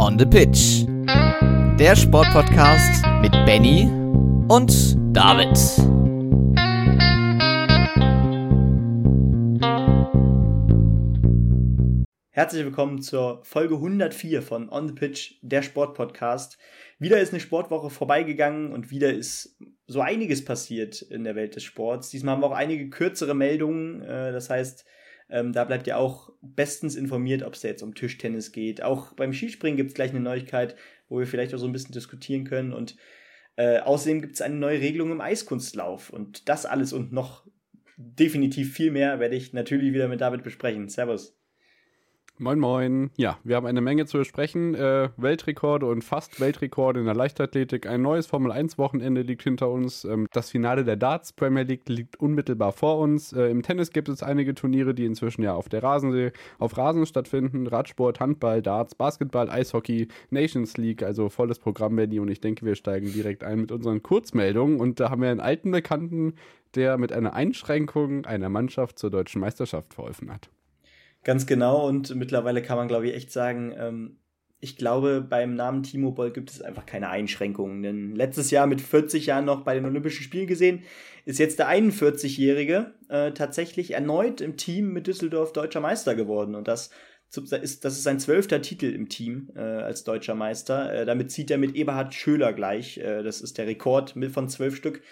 On the Pitch. Der Sportpodcast mit Benny und David. Herzlich willkommen zur Folge 104 von On the Pitch, der Sportpodcast. Wieder ist eine Sportwoche vorbeigegangen und wieder ist so einiges passiert in der Welt des Sports. Diesmal haben wir auch einige kürzere Meldungen. Äh, das heißt, ähm, da bleibt ihr auch bestens informiert, ob es jetzt um Tischtennis geht. Auch beim Skispringen gibt es gleich eine Neuigkeit, wo wir vielleicht auch so ein bisschen diskutieren können. Und äh, außerdem gibt es eine neue Regelung im Eiskunstlauf. Und das alles und noch definitiv viel mehr werde ich natürlich wieder mit David besprechen. Servus. Moin Moin. Ja, wir haben eine Menge zu besprechen. Äh, Weltrekorde und fast Weltrekorde in der Leichtathletik. Ein neues Formel 1 Wochenende liegt hinter uns. Ähm, das Finale der Darts Premier League liegt unmittelbar vor uns. Äh, Im Tennis gibt es einige Turniere, die inzwischen ja auf der Rasensee, auf Rasen stattfinden. Radsport, Handball, Darts, Basketball, Eishockey, Nations League, also volles Programm, Benny. Und ich denke, wir steigen direkt ein mit unseren Kurzmeldungen. Und da haben wir einen alten Bekannten, der mit einer Einschränkung einer Mannschaft zur deutschen Meisterschaft verholfen hat. Ganz genau und mittlerweile kann man, glaube ich, echt sagen, ähm, ich glaube, beim Namen Timo Boll gibt es einfach keine Einschränkungen. Denn letztes Jahr mit 40 Jahren noch bei den Olympischen Spielen gesehen, ist jetzt der 41-Jährige äh, tatsächlich erneut im Team mit Düsseldorf deutscher Meister geworden. Und das ist, das ist sein zwölfter Titel im Team äh, als deutscher Meister. Äh, damit zieht er mit Eberhard Schöler gleich. Äh, das ist der Rekord von zwölf Stück.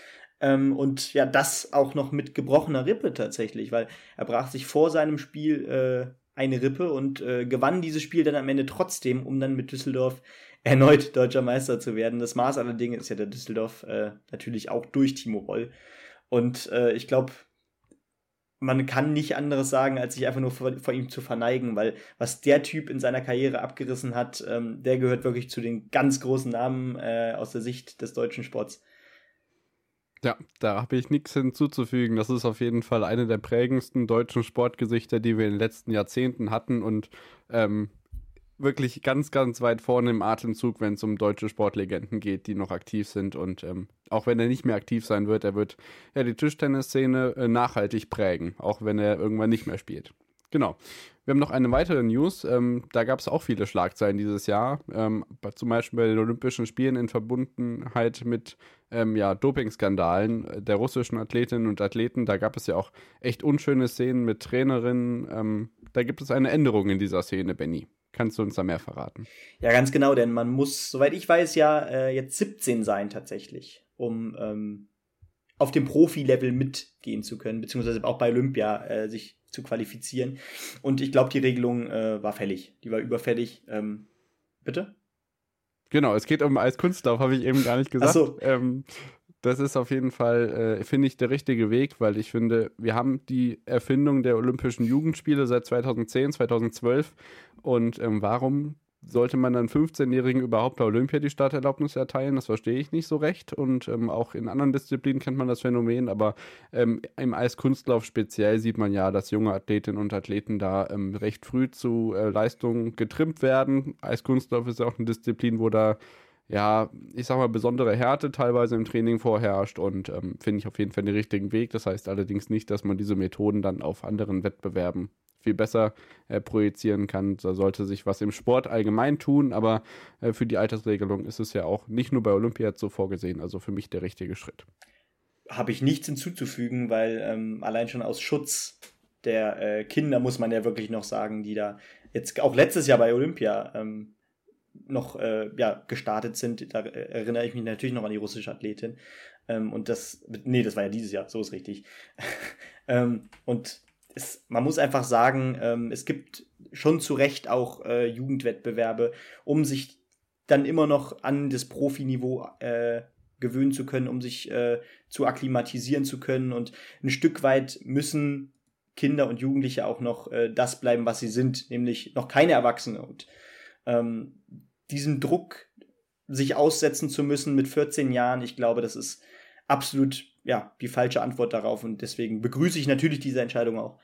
Ähm, und ja, das auch noch mit gebrochener Rippe tatsächlich, weil er brach sich vor seinem Spiel äh, eine Rippe und äh, gewann dieses Spiel dann am Ende trotzdem, um dann mit Düsseldorf erneut deutscher Meister zu werden. Das Maß aller Dinge ist ja der Düsseldorf äh, natürlich auch durch Timo Boll. Und äh, ich glaube, man kann nicht anderes sagen, als sich einfach nur vor, vor, ihm zu verneigen, weil was der Typ in seiner Karriere abgerissen hat, ähm, der gehört wirklich zu den ganz großen Namen äh, aus der Sicht des deutschen Sports. Ja, da habe ich nichts hinzuzufügen. Das ist auf jeden Fall eine der prägendsten deutschen Sportgesichter, die wir in den letzten Jahrzehnten hatten und ähm, wirklich ganz, ganz weit vorne im Atemzug, wenn es um deutsche Sportlegenden geht, die noch aktiv sind. Und ähm, auch wenn er nicht mehr aktiv sein wird, er wird ja die Tischtennisszene äh, nachhaltig prägen, auch wenn er irgendwann nicht mehr spielt. Genau. Wir haben noch eine weitere News. Ähm, da gab es auch viele Schlagzeilen dieses Jahr. Ähm, zum Beispiel bei den Olympischen Spielen in Verbundenheit mit ähm, ja, Dopingskandalen der russischen Athletinnen und Athleten. Da gab es ja auch echt unschöne Szenen mit Trainerinnen. Ähm, da gibt es eine Änderung in dieser Szene, Benny. Kannst du uns da mehr verraten? Ja, ganz genau, denn man muss, soweit ich weiß, ja äh, jetzt 17 sein tatsächlich, um ähm, auf dem Profi-Level mitgehen zu können, beziehungsweise auch bei Olympia äh, sich zu qualifizieren. Und ich glaube, die Regelung äh, war fällig. Die war überfällig. Ähm, bitte? Genau, es geht um Eiskunstlauf, habe ich eben gar nicht gesagt. Ach so. Ähm, das ist auf jeden Fall, äh, finde ich, der richtige Weg, weil ich finde, wir haben die Erfindung der Olympischen Jugendspiele seit 2010, 2012. Und ähm, warum sollte man dann 15-Jährigen überhaupt bei Olympia die Starterlaubnis erteilen? Das verstehe ich nicht so recht. Und ähm, auch in anderen Disziplinen kennt man das Phänomen. Aber ähm, im Eiskunstlauf speziell sieht man ja, dass junge Athletinnen und Athleten da ähm, recht früh zu äh, Leistungen getrimmt werden. Eiskunstlauf ist ja auch eine Disziplin, wo da ja, ich sag mal, besondere Härte teilweise im Training vorherrscht und ähm, finde ich auf jeden Fall den richtigen Weg. Das heißt allerdings nicht, dass man diese Methoden dann auf anderen Wettbewerben viel besser äh, projizieren kann. Da sollte sich was im Sport allgemein tun, aber äh, für die Altersregelung ist es ja auch nicht nur bei Olympia so vorgesehen. Also für mich der richtige Schritt. Habe ich nichts hinzuzufügen, weil ähm, allein schon aus Schutz der äh, Kinder muss man ja wirklich noch sagen, die da jetzt auch letztes Jahr bei Olympia ähm, noch äh, ja, gestartet sind. Da äh, erinnere ich mich natürlich noch an die russische Athletin. Ähm, und das, nee, das war ja dieses Jahr, so ist richtig. ähm, und es, man muss einfach sagen, ähm, es gibt schon zu Recht auch äh, Jugendwettbewerbe, um sich dann immer noch an das Profiniveau äh, gewöhnen zu können, um sich äh, zu akklimatisieren zu können. Und ein Stück weit müssen Kinder und Jugendliche auch noch äh, das bleiben, was sie sind, nämlich noch keine Erwachsene. Und ähm, diesen Druck, sich aussetzen zu müssen mit 14 Jahren, ich glaube, das ist absolut ja, die falsche Antwort darauf und deswegen begrüße ich natürlich diese Entscheidung auch.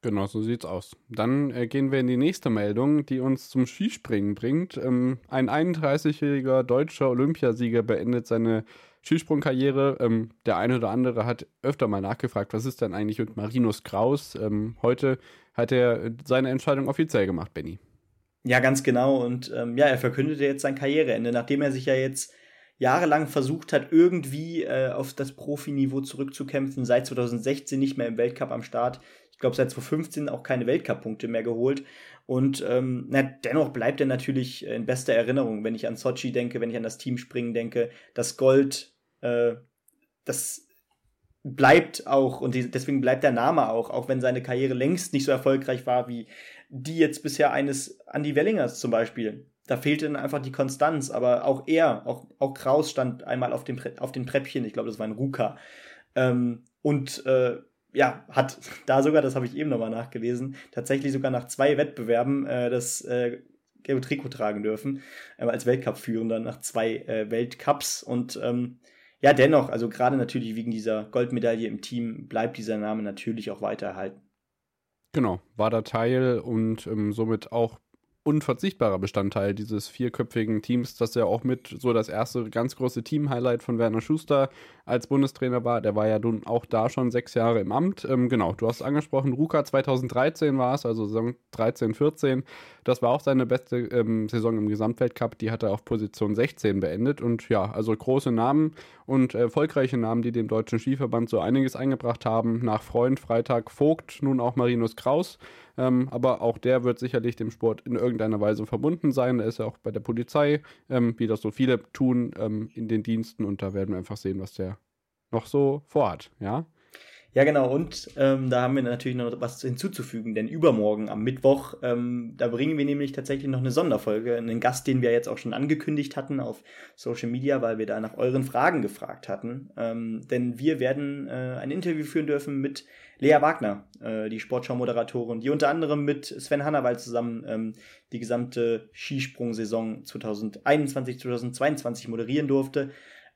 Genau, so sieht's aus. Dann äh, gehen wir in die nächste Meldung, die uns zum Skispringen bringt. Ähm, ein 31-jähriger deutscher Olympiasieger beendet seine Skisprungkarriere. Ähm, der eine oder andere hat öfter mal nachgefragt, was ist denn eigentlich mit Marinus Kraus? Ähm, heute hat er seine Entscheidung offiziell gemacht, Benny. Ja, ganz genau. Und ähm, ja, er verkündete jetzt sein Karriereende, nachdem er sich ja jetzt jahrelang versucht hat, irgendwie äh, auf das Profiniveau zurückzukämpfen, seit 2016 nicht mehr im Weltcup am Start. Ich glaube, seit 2015 auch keine Weltcup-Punkte mehr geholt. Und ähm, na, dennoch bleibt er natürlich in bester Erinnerung, wenn ich an Sochi denke, wenn ich an das Teamspringen denke. Das Gold, äh, das bleibt auch und deswegen bleibt der Name auch, auch wenn seine Karriere längst nicht so erfolgreich war wie die jetzt bisher eines Andy Wellingers zum Beispiel. Da fehlte dann einfach die Konstanz, aber auch er, auch, auch Kraus stand einmal auf dem, auf den Treppchen, ich glaube, das war ein Ruka. Ähm, und äh, ja, hat da sogar, das habe ich eben nochmal nachgelesen, tatsächlich sogar nach zwei Wettbewerben äh, das äh, gelbe Trikot tragen dürfen, äh, als Weltcup-Führender nach zwei äh, Weltcups. Und ähm, ja, dennoch, also gerade natürlich wegen dieser Goldmedaille im Team bleibt dieser Name natürlich auch weiter erhalten. Genau, war da Teil und ähm, somit auch unverzichtbarer Bestandteil dieses vierköpfigen Teams, das ja auch mit so das erste ganz große Team-Highlight von Werner Schuster als Bundestrainer war. Der war ja nun auch da schon sechs Jahre im Amt. Ähm, genau, du hast angesprochen, Ruka 2013 war es, also Saison 13, 14. Das war auch seine beste ähm, Saison im Gesamtweltcup. Die hat er auf Position 16 beendet. Und ja, also große Namen und erfolgreiche Namen, die dem Deutschen Skiverband so einiges eingebracht haben. Nach Freund, Freitag, Vogt, nun auch Marinus Kraus. Ähm, aber auch der wird sicherlich dem Sport in irgendeiner Weise verbunden sein. Er ist ja auch bei der Polizei, ähm, wie das so viele tun, ähm, in den Diensten. Und da werden wir einfach sehen, was der noch so vorhat, ja. Ja, genau. Und ähm, da haben wir natürlich noch was hinzuzufügen, denn übermorgen am Mittwoch, ähm, da bringen wir nämlich tatsächlich noch eine Sonderfolge, einen Gast, den wir jetzt auch schon angekündigt hatten auf Social Media, weil wir da nach euren Fragen gefragt hatten. Ähm, denn wir werden äh, ein Interview führen dürfen mit Lea Wagner, äh, die Sportschau-Moderatorin, die unter anderem mit Sven Hannawald zusammen ähm, die gesamte Skisprung-Saison 2021, 2022 moderieren durfte.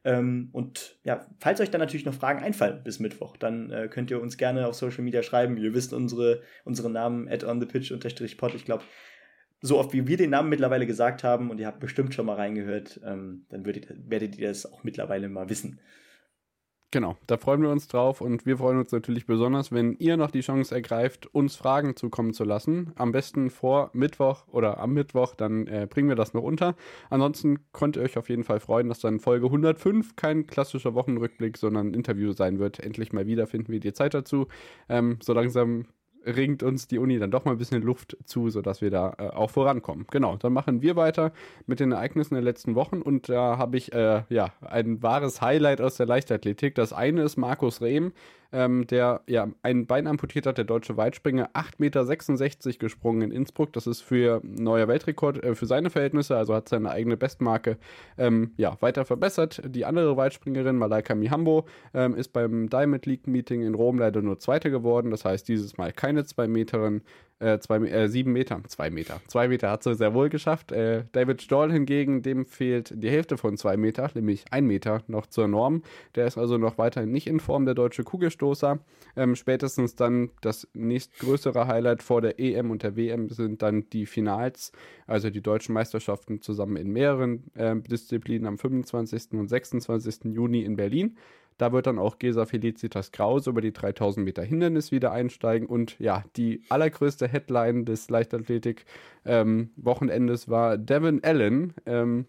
Ähm, und ja, falls euch dann natürlich noch Fragen einfallen bis Mittwoch, dann äh, könnt ihr uns gerne auf Social Media schreiben. Ihr wisst unsere, unsere Namen at on the pitch unterstrich pod. Ich glaube, so oft wie wir den Namen mittlerweile gesagt haben und ihr habt bestimmt schon mal reingehört, ähm, dann würdet, werdet ihr das auch mittlerweile mal wissen. Genau, da freuen wir uns drauf und wir freuen uns natürlich besonders, wenn ihr noch die Chance ergreift, uns Fragen zukommen zu lassen. Am besten vor Mittwoch oder am Mittwoch, dann äh, bringen wir das noch unter. Ansonsten könnt ihr euch auf jeden Fall freuen, dass dann Folge 105 kein klassischer Wochenrückblick, sondern ein Interview sein wird. Endlich mal wieder finden wir die Zeit dazu. Ähm, so langsam ringt uns die Uni dann doch mal ein bisschen Luft zu, sodass wir da äh, auch vorankommen. Genau, dann machen wir weiter mit den Ereignissen der letzten Wochen und da habe ich äh, ja ein wahres Highlight aus der Leichtathletik. Das eine ist Markus Rehm, ähm, der ja ein Bein amputiert hat, der deutsche Weitspringer, 8,66 Meter gesprungen in Innsbruck. Das ist für neuer Weltrekord äh, für seine Verhältnisse, also hat seine eigene Bestmarke ähm, ja, weiter verbessert. Die andere Weitspringerin, Malaika Mihambo, ähm, ist beim Diamond League Meeting in Rom leider nur Zweite geworden. Das heißt, dieses Mal keine zwei Meterin äh, zwei, äh, sieben Meter, zwei Meter. Zwei Meter hat sie sehr wohl geschafft. Äh, David Stoll hingegen, dem fehlt die Hälfte von zwei Meter, nämlich ein Meter noch zur Norm. Der ist also noch weiterhin nicht in Form der deutsche Kugelstoßer. Ähm, spätestens dann das nächstgrößere Highlight vor der EM und der WM sind dann die Finals, also die deutschen Meisterschaften zusammen in mehreren äh, Disziplinen am 25. und 26. Juni in Berlin. Da wird dann auch Gesa Felicitas Kraus über die 3000 Meter Hindernis wieder einsteigen. Und ja, die allergrößte Headline des Leichtathletik-Wochenendes ähm, war Devin Allen, ähm,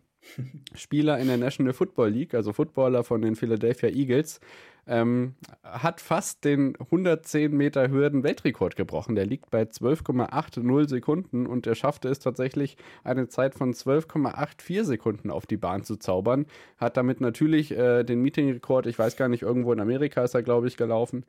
Spieler in der National Football League, also Footballer von den Philadelphia Eagles, ähm, hat fast den 110 Meter Hürden Weltrekord gebrochen. Der liegt bei 12,80 Sekunden und er schaffte es tatsächlich, eine Zeit von 12,84 Sekunden auf die Bahn zu zaubern. Hat damit natürlich äh, den Meetingrekord, ich weiß gar nicht, irgendwo in Amerika ist er, glaube ich, gelaufen.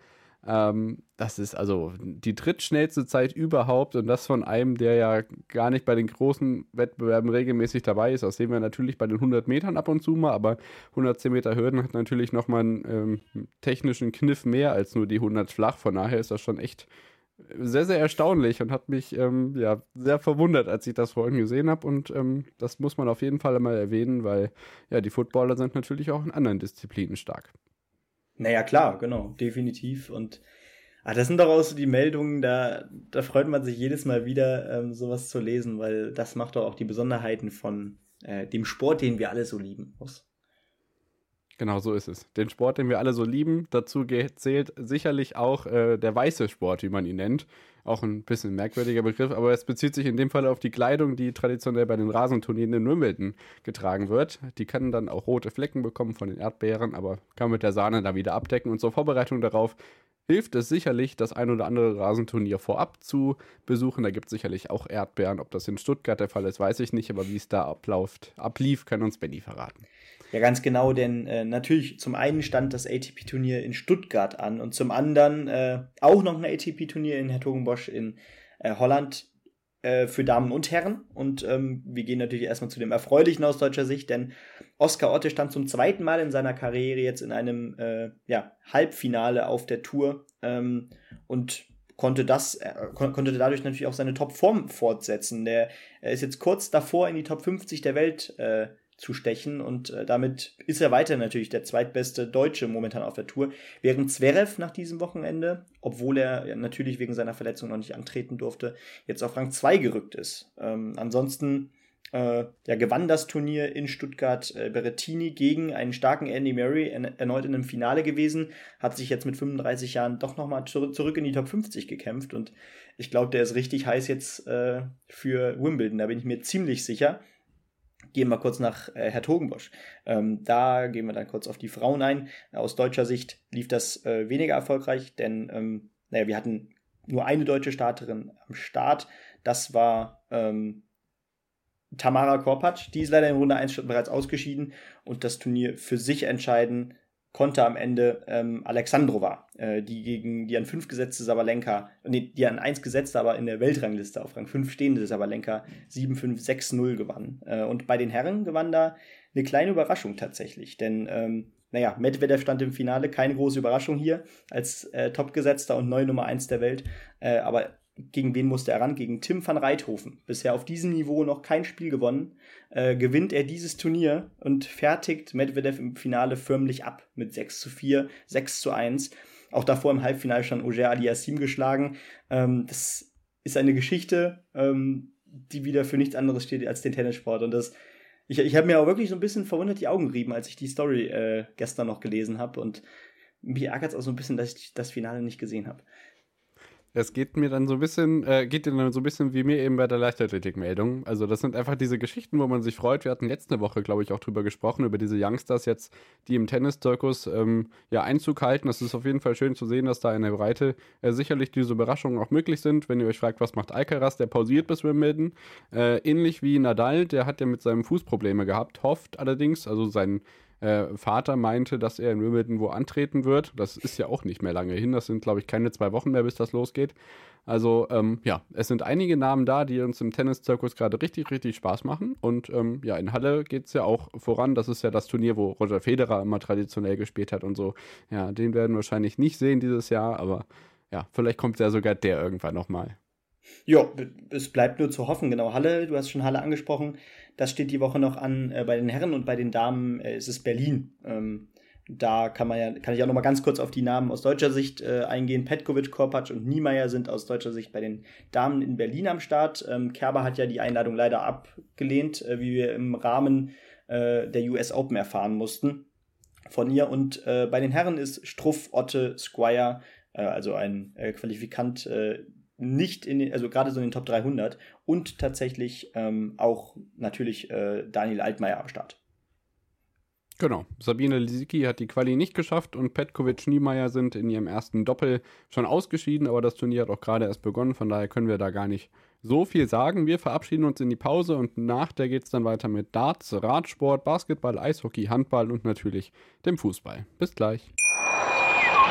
Ähm, das ist also die drittschnellste Zeit überhaupt und das von einem, der ja gar nicht bei den großen Wettbewerben regelmäßig dabei ist. Das sehen wir natürlich bei den 100 Metern ab und zu mal, aber 110 Meter Hürden hat natürlich nochmal einen ähm, technischen Kniff mehr als nur die 100 flach. Von daher ist das schon echt sehr, sehr erstaunlich und hat mich ähm, ja, sehr verwundert, als ich das vorhin gesehen habe. Und ähm, das muss man auf jeden Fall einmal erwähnen, weil ja, die Footballer sind natürlich auch in anderen Disziplinen stark. Naja, klar, genau, definitiv. Und ah, das sind doch auch so die Meldungen, da, da freut man sich jedes Mal wieder, ähm, sowas zu lesen, weil das macht doch auch die Besonderheiten von äh, dem Sport, den wir alle so lieben, aus. Genau so ist es. Den Sport, den wir alle so lieben, dazu zählt sicherlich auch äh, der weiße Sport, wie man ihn nennt. Auch ein bisschen merkwürdiger Begriff, aber es bezieht sich in dem Fall auf die Kleidung, die traditionell bei den Rasenturnieren in Wimbledon getragen wird. Die können dann auch rote Flecken bekommen von den Erdbeeren, aber kann mit der Sahne da wieder abdecken. Und zur Vorbereitung darauf hilft es sicherlich, das ein oder andere Rasenturnier vorab zu besuchen. Da gibt es sicherlich auch Erdbeeren. Ob das in Stuttgart der Fall ist, weiß ich nicht, aber wie es da abläuft, ablief, kann uns Benny verraten. Ja, ganz genau, denn äh, natürlich zum einen stand das ATP-Turnier in Stuttgart an und zum anderen äh, auch noch ein ATP-Turnier in Hertogenbosch in äh, Holland äh, für Damen und Herren. Und ähm, wir gehen natürlich erstmal zu dem Erfreulichen aus deutscher Sicht, denn Oskar Otte stand zum zweiten Mal in seiner Karriere jetzt in einem äh, ja, Halbfinale auf der Tour ähm, und konnte das äh, konnte dadurch natürlich auch seine Topform fortsetzen. Der er ist jetzt kurz davor in die Top 50 der Welt äh, zu stechen. Und äh, damit ist er weiter natürlich der zweitbeste Deutsche momentan auf der Tour, während Zverev nach diesem Wochenende, obwohl er ja, natürlich wegen seiner Verletzung noch nicht antreten durfte, jetzt auf Rang 2 gerückt ist. Ähm, ansonsten äh, ja, gewann das Turnier in Stuttgart äh, Berrettini gegen einen starken Andy Murray, en erneut in einem Finale gewesen, hat sich jetzt mit 35 Jahren doch nochmal zu zurück in die Top 50 gekämpft. Und ich glaube, der ist richtig heiß jetzt äh, für Wimbledon, da bin ich mir ziemlich sicher gehen wir kurz nach äh, Hertogenbosch. Ähm, da gehen wir dann kurz auf die Frauen ein. Aus deutscher Sicht lief das äh, weniger erfolgreich, denn ähm, naja, wir hatten nur eine deutsche Starterin am Start. Das war ähm, Tamara Korpatsch. Die ist leider in Runde 1 bereits ausgeschieden und das Turnier für sich entscheiden konnte am Ende ähm, Alexandrova, äh, die gegen die an 5 gesetzte Sabalenka, nee, die an 1 gesetzte, aber in der Weltrangliste auf Rang 5 stehende Sabalenka 7-5-6-0 gewann. Äh, und bei den Herren gewann da eine kleine Überraschung tatsächlich, denn ähm, naja, Medvedev stand im Finale, keine große Überraschung hier als äh, Topgesetzter und neue Nummer 1 der Welt, äh, aber gegen wen musste er ran? Gegen Tim van Reithofen. Bisher auf diesem Niveau noch kein Spiel gewonnen. Äh, gewinnt er dieses Turnier und fertigt Medvedev im Finale förmlich ab mit 6 zu 4, 6 zu 1. Auch davor im Halbfinale stand Oger Aliassim geschlagen. Ähm, das ist eine Geschichte, ähm, die wieder für nichts anderes steht als den Tennissport. Und das, ich, ich habe mir auch wirklich so ein bisschen verwundert die Augen gerieben, als ich die Story äh, gestern noch gelesen habe. Und mich ärgert es auch so ein bisschen, dass ich das Finale nicht gesehen habe. Es geht mir dann so ein bisschen, äh, geht dann so ein bisschen wie mir eben bei der Leichtathletik-Meldung. Also das sind einfach diese Geschichten, wo man sich freut. Wir hatten letzte Woche, glaube ich, auch drüber gesprochen, über diese Youngsters jetzt, die im Tennis-Zirkus ähm, ja Einzug halten. Das ist auf jeden Fall schön zu sehen, dass da in der Breite äh, sicherlich diese Überraschungen auch möglich sind. Wenn ihr euch fragt, was macht Alcaraz, der pausiert bis Wimbledon. Äh, ähnlich wie Nadal, der hat ja mit seinem Fuß Probleme gehabt, hofft allerdings, also sein äh, Vater meinte, dass er in Wimbledon wo antreten wird. Das ist ja auch nicht mehr lange hin. Das sind, glaube ich, keine zwei Wochen mehr, bis das losgeht. Also, ähm, ja, es sind einige Namen da, die uns im Tenniszirkus gerade richtig, richtig Spaß machen. Und ähm, ja, in Halle geht es ja auch voran. Das ist ja das Turnier, wo Roger Federer immer traditionell gespielt hat und so. Ja, den werden wir wahrscheinlich nicht sehen dieses Jahr, aber ja, vielleicht kommt ja sogar der irgendwann nochmal. Ja, es bleibt nur zu hoffen. Genau, Halle, du hast schon Halle angesprochen. Das steht die Woche noch an. Äh, bei den Herren und bei den Damen äh, ist es Berlin. Ähm, da kann man ja, kann ich auch noch mal ganz kurz auf die Namen aus deutscher Sicht äh, eingehen. Petkovic, Korpatsch und Niemeyer sind aus deutscher Sicht bei den Damen in Berlin am Start. Ähm, Kerber hat ja die Einladung leider abgelehnt, äh, wie wir im Rahmen äh, der US Open erfahren mussten von ihr. Und äh, bei den Herren ist Struff, Otte, Squire, äh, also ein äh, Qualifikant, nicht in den, also gerade so in den Top 300 und tatsächlich ähm, auch natürlich äh, Daniel Altmaier am Start. Genau. Sabine Lisicki hat die Quali nicht geschafft und Petkovic Niemeyer sind in ihrem ersten Doppel schon ausgeschieden, aber das Turnier hat auch gerade erst begonnen, von daher können wir da gar nicht so viel sagen. Wir verabschieden uns in die Pause und nach der geht es dann weiter mit Darts, Radsport, Basketball, Eishockey, Handball und natürlich dem Fußball. Bis gleich.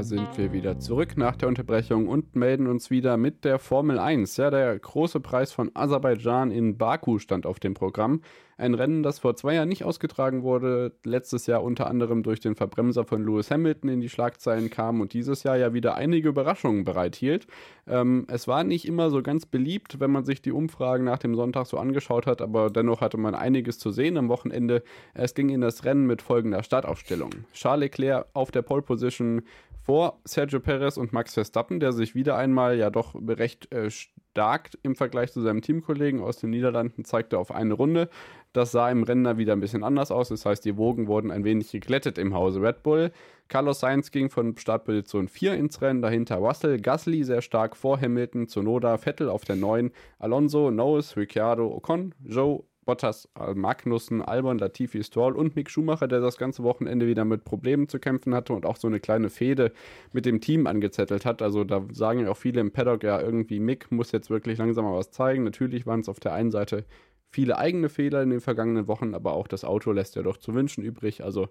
Da sind wir wieder zurück nach der Unterbrechung und melden uns wieder mit der Formel 1. Ja, der große Preis von Aserbaidschan in Baku stand auf dem Programm. Ein Rennen, das vor zwei Jahren nicht ausgetragen wurde, letztes Jahr unter anderem durch den Verbremser von Lewis Hamilton in die Schlagzeilen kam und dieses Jahr ja wieder einige Überraschungen bereithielt. Ähm, es war nicht immer so ganz beliebt, wenn man sich die Umfragen nach dem Sonntag so angeschaut hat, aber dennoch hatte man einiges zu sehen am Wochenende. Es ging in das Rennen mit folgender Startaufstellung. Charles Leclerc auf der Pole Position vor Sergio Perez und Max Verstappen, der sich wieder einmal ja doch recht äh, stark im Vergleich zu seinem Teamkollegen aus den Niederlanden zeigte auf eine Runde. Das sah im Rennen wieder ein bisschen anders aus. Das heißt, die Wogen wurden ein wenig geglättet im Hause Red Bull. Carlos Sainz ging von Startposition 4 ins Rennen, dahinter Russell, Gasly sehr stark vor Hamilton, Zunoda, Vettel auf der 9, Alonso, Norris, Ricciardo, Ocon, Joe, Bottas, äh, Magnussen, Albon, Latifi, Stroll und Mick Schumacher, der das ganze Wochenende wieder mit Problemen zu kämpfen hatte und auch so eine kleine Fehde mit dem Team angezettelt hat. Also da sagen ja auch viele im Paddock, ja irgendwie Mick muss jetzt wirklich langsam mal was zeigen. Natürlich waren es auf der einen Seite viele eigene Fehler in den vergangenen Wochen, aber auch das Auto lässt ja doch zu wünschen übrig. Also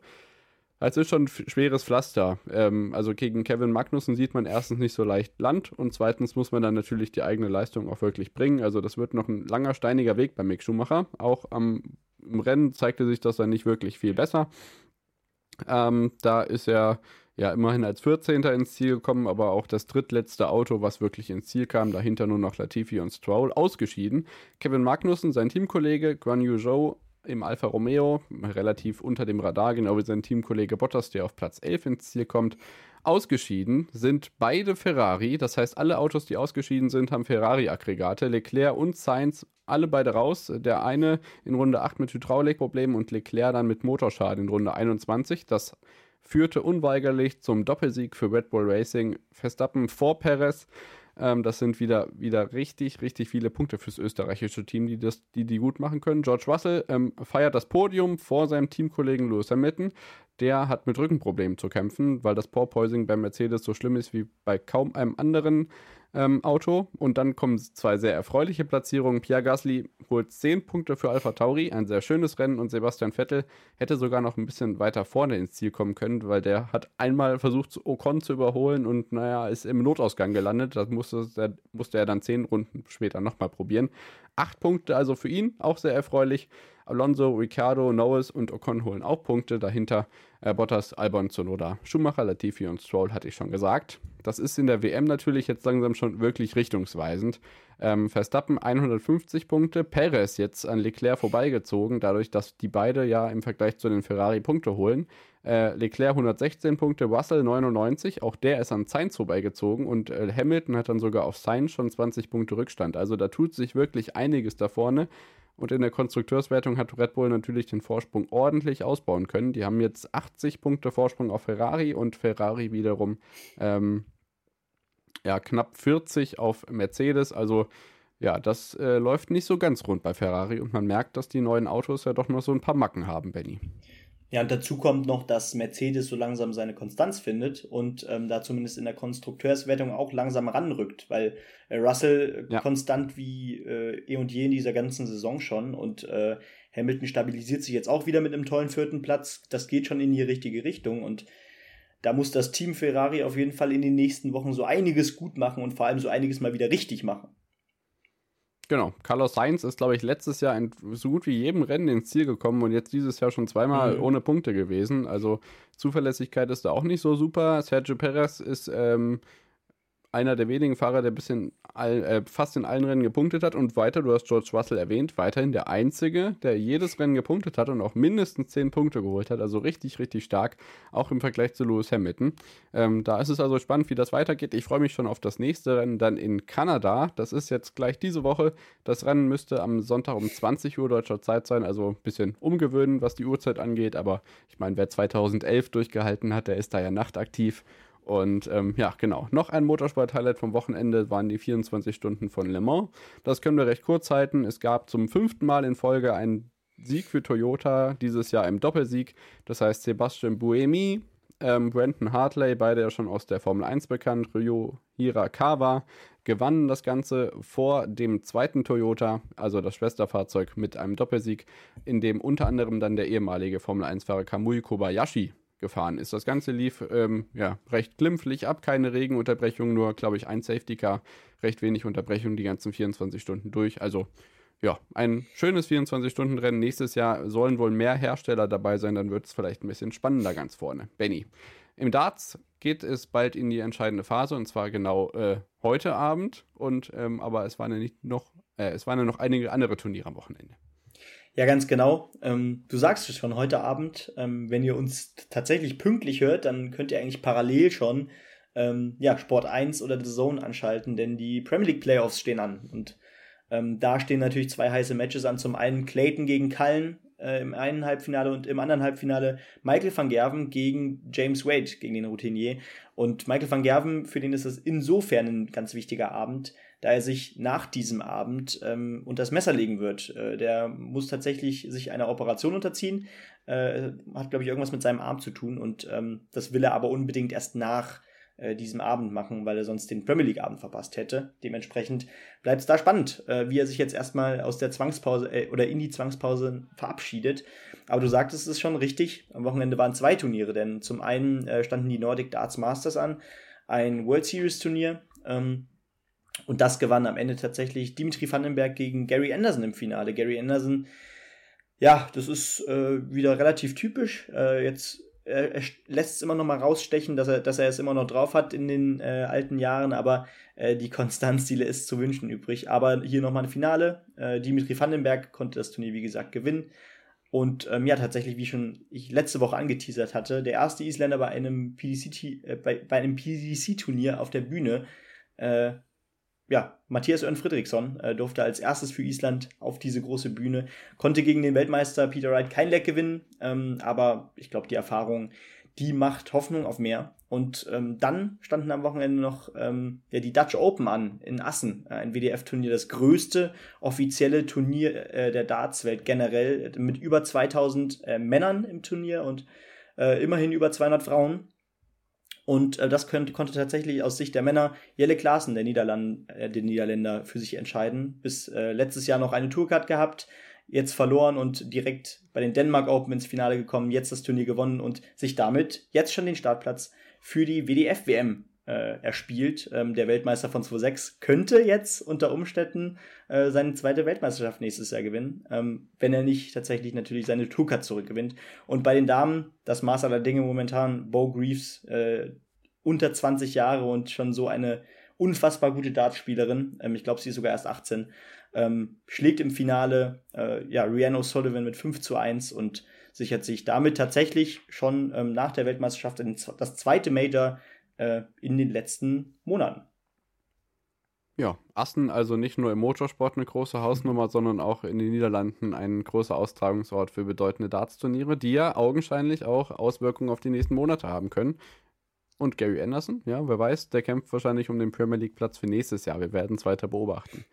es ist schon ein schweres Pflaster. Ähm, also gegen Kevin Magnussen sieht man erstens nicht so leicht Land und zweitens muss man dann natürlich die eigene Leistung auch wirklich bringen. Also das wird noch ein langer, steiniger Weg bei Mick Schumacher. Auch am, im Rennen zeigte sich das dann nicht wirklich viel besser. Ähm, da ist er ja immerhin als 14. ins Ziel gekommen, aber auch das drittletzte Auto, was wirklich ins Ziel kam, dahinter nur noch Latifi und Stroll, ausgeschieden. Kevin Magnussen, sein Teamkollege, Guan Yu Zhou im Alfa Romeo, relativ unter dem Radar, genau wie sein Teamkollege Bottas, der auf Platz 11 ins Ziel kommt. Ausgeschieden sind beide Ferrari, das heißt, alle Autos, die ausgeschieden sind, haben Ferrari-Aggregate. Leclerc und Sainz, alle beide raus. Der eine in Runde 8 mit Hydraulikproblemen und Leclerc dann mit Motorschaden in Runde 21. Das führte unweigerlich zum Doppelsieg für Red Bull Racing. Verstappen vor Perez. Ähm, das sind wieder, wieder richtig, richtig viele Punkte fürs österreichische Team, die das, die, die gut machen können. George Russell ähm, feiert das Podium vor seinem Teamkollegen Lewis Hamilton. Der hat mit Rückenproblemen zu kämpfen, weil das Porpoising bei Mercedes so schlimm ist wie bei kaum einem anderen ähm, Auto. Und dann kommen zwei sehr erfreuliche Platzierungen. Pierre Gasly holt 10 Punkte für Alpha Tauri, ein sehr schönes Rennen. Und Sebastian Vettel hätte sogar noch ein bisschen weiter vorne ins Ziel kommen können, weil der hat einmal versucht, Ocon zu überholen und naja, ist im Notausgang gelandet. Das musste, musste er dann 10 Runden später nochmal probieren. Acht Punkte also für ihn, auch sehr erfreulich. Alonso, Ricciardo, Norris und Ocon holen auch Punkte. Dahinter äh, Bottas, Albon, Zunoda, Schumacher, Latifi und Stroll, hatte ich schon gesagt. Das ist in der WM natürlich jetzt langsam schon wirklich richtungsweisend. Ähm, Verstappen 150 Punkte, Perez jetzt an Leclerc vorbeigezogen, dadurch, dass die beide ja im Vergleich zu den Ferrari Punkte holen. Äh, Leclerc 116 Punkte, Russell 99, auch der ist an Sainz vorbeigezogen und äh, Hamilton hat dann sogar auf Sainz schon 20 Punkte Rückstand. Also da tut sich wirklich einiges da vorne. Und in der Konstrukteurswertung hat Red Bull natürlich den Vorsprung ordentlich ausbauen können. Die haben jetzt 80 Punkte Vorsprung auf Ferrari und Ferrari wiederum ähm, ja, knapp 40 auf Mercedes. Also ja, das äh, läuft nicht so ganz rund bei Ferrari und man merkt, dass die neuen Autos ja doch noch so ein paar Macken haben, Benny. Ja, und dazu kommt noch, dass Mercedes so langsam seine Konstanz findet und ähm, da zumindest in der Konstrukteurswertung auch langsam ranrückt, weil äh, Russell ja. konstant wie äh, eh und je in dieser ganzen Saison schon und äh, Hamilton stabilisiert sich jetzt auch wieder mit einem tollen vierten Platz. Das geht schon in die richtige Richtung und da muss das Team Ferrari auf jeden Fall in den nächsten Wochen so einiges gut machen und vor allem so einiges mal wieder richtig machen. Genau. Carlos Sainz ist, glaube ich, letztes Jahr in so gut wie jedem Rennen ins Ziel gekommen und jetzt dieses Jahr schon zweimal mhm. ohne Punkte gewesen. Also Zuverlässigkeit ist da auch nicht so super. Sergio Perez ist ähm, einer der wenigen Fahrer, der bisschen all, äh, fast in allen Rennen gepunktet hat und weiter, du hast George Russell erwähnt, weiterhin der Einzige, der jedes Rennen gepunktet hat und auch mindestens 10 Punkte geholt hat, also richtig, richtig stark, auch im Vergleich zu Lewis Hamilton. Ähm, da ist es also spannend, wie das weitergeht. Ich freue mich schon auf das nächste Rennen dann in Kanada. Das ist jetzt gleich diese Woche. Das Rennen müsste am Sonntag um 20 Uhr deutscher Zeit sein, also ein bisschen umgewöhnen, was die Uhrzeit angeht, aber ich meine, wer 2011 durchgehalten hat, der ist da ja nachtaktiv und ähm, ja, genau. Noch ein Motorsport-Highlight vom Wochenende waren die 24 Stunden von Le Mans. Das können wir recht kurz halten. Es gab zum fünften Mal in Folge einen Sieg für Toyota, dieses Jahr im Doppelsieg. Das heißt, Sebastian Buemi, ähm, Brandon Hartley, beide ja schon aus der Formel 1 bekannt, Ryo Hirakawa, gewannen das Ganze vor dem zweiten Toyota, also das Schwesterfahrzeug, mit einem Doppelsieg, in dem unter anderem dann der ehemalige Formel 1-Fahrer Kamui Kobayashi gefahren ist. Das Ganze lief ähm, ja, recht glimpflich ab, keine Regenunterbrechung, nur, glaube ich, ein Safety Car, recht wenig Unterbrechung die ganzen 24 Stunden durch. Also ja, ein schönes 24-Stunden-Rennen. Nächstes Jahr sollen wohl mehr Hersteller dabei sein, dann wird es vielleicht ein bisschen spannender ganz vorne. Benny. Im Darts geht es bald in die entscheidende Phase und zwar genau äh, heute Abend. Und ähm, aber es waren ja nicht noch, äh, es waren ja noch einige andere Turniere am Wochenende. Ja, ganz genau. Ähm, du sagst es schon heute Abend. Ähm, wenn ihr uns tatsächlich pünktlich hört, dann könnt ihr eigentlich parallel schon ähm, ja, Sport 1 oder The Zone anschalten, denn die Premier League Playoffs stehen an. Und ähm, da stehen natürlich zwei heiße Matches an. Zum einen Clayton gegen Cullen äh, im einen Halbfinale und im anderen Halbfinale Michael van Gerven gegen James Wade, gegen den Routinier. Und Michael van Gerven, für den ist es insofern ein ganz wichtiger Abend, da er sich nach diesem Abend ähm, unter das Messer legen wird. Äh, der muss tatsächlich sich einer Operation unterziehen, äh, hat, glaube ich, irgendwas mit seinem Arm zu tun und ähm, das will er aber unbedingt erst nach äh, diesem Abend machen, weil er sonst den Premier League Abend verpasst hätte. Dementsprechend bleibt es da spannend, äh, wie er sich jetzt erstmal aus der Zwangspause äh, oder in die Zwangspause verabschiedet. Aber du sagtest es schon richtig, am Wochenende waren zwei Turniere, denn zum einen äh, standen die Nordic Darts Masters an, ein World Series Turnier. Ähm, und das gewann am Ende tatsächlich Dimitri Vandenberg gegen Gary Anderson im Finale. Gary Anderson, ja, das ist äh, wieder relativ typisch. Äh, jetzt er, er lässt es immer noch mal rausstechen, dass er, dass er es immer noch drauf hat in den äh, alten Jahren, aber äh, die Konstanz, die ist zu wünschen übrig. Aber hier nochmal ein Finale. Äh, Dimitri Vandenberg konnte das Turnier, wie gesagt, gewinnen. Und ähm, ja, tatsächlich, wie schon ich letzte Woche angeteasert hatte, der erste Isländer bei einem PDC, äh, bei, bei PDC-Turnier auf der Bühne. Äh, ja, Matthias Örn Friedrichsson äh, durfte als erstes für Island auf diese große Bühne, konnte gegen den Weltmeister Peter Wright kein Leck gewinnen, ähm, aber ich glaube, die Erfahrung, die macht Hoffnung auf mehr. Und ähm, dann standen am Wochenende noch ähm, ja, die Dutch Open an in Assen, äh, ein WDF-Turnier, das größte offizielle Turnier äh, der Dartswelt generell, mit über 2000 äh, Männern im Turnier und äh, immerhin über 200 Frauen. Und äh, das könnte, konnte tatsächlich aus Sicht der Männer Jelle Klaassen, der, Niederland, äh, der Niederländer, für sich entscheiden. Bis äh, letztes Jahr noch eine Tourcard gehabt, jetzt verloren und direkt bei den Denmark Open ins Finale gekommen, jetzt das Turnier gewonnen und sich damit jetzt schon den Startplatz für die WDF-WM äh, erspielt. Ähm, der Weltmeister von 2006 könnte jetzt unter Umständen äh, seine zweite Weltmeisterschaft nächstes Jahr gewinnen, ähm, wenn er nicht tatsächlich natürlich seine Tourcard zurückgewinnt. Und bei den Damen, das Maß aller Dinge momentan, Bo Greaves, äh, unter 20 Jahre und schon so eine unfassbar gute Dartspielerin. Ähm, ich glaube, sie ist sogar erst 18. Ähm, schlägt im Finale äh, ja, Rihanna O'Sullivan mit 5 zu 1 und sichert sich damit tatsächlich schon ähm, nach der Weltmeisterschaft das zweite Major äh, in den letzten Monaten. Ja, Assen also nicht nur im Motorsport eine große Hausnummer, sondern auch in den Niederlanden ein großer Austragungsort für bedeutende Darts-Turniere, die ja augenscheinlich auch Auswirkungen auf die nächsten Monate haben können. Und Gary Anderson, ja, wer weiß, der kämpft wahrscheinlich um den Premier League-Platz für nächstes Jahr. Wir werden es weiter beobachten.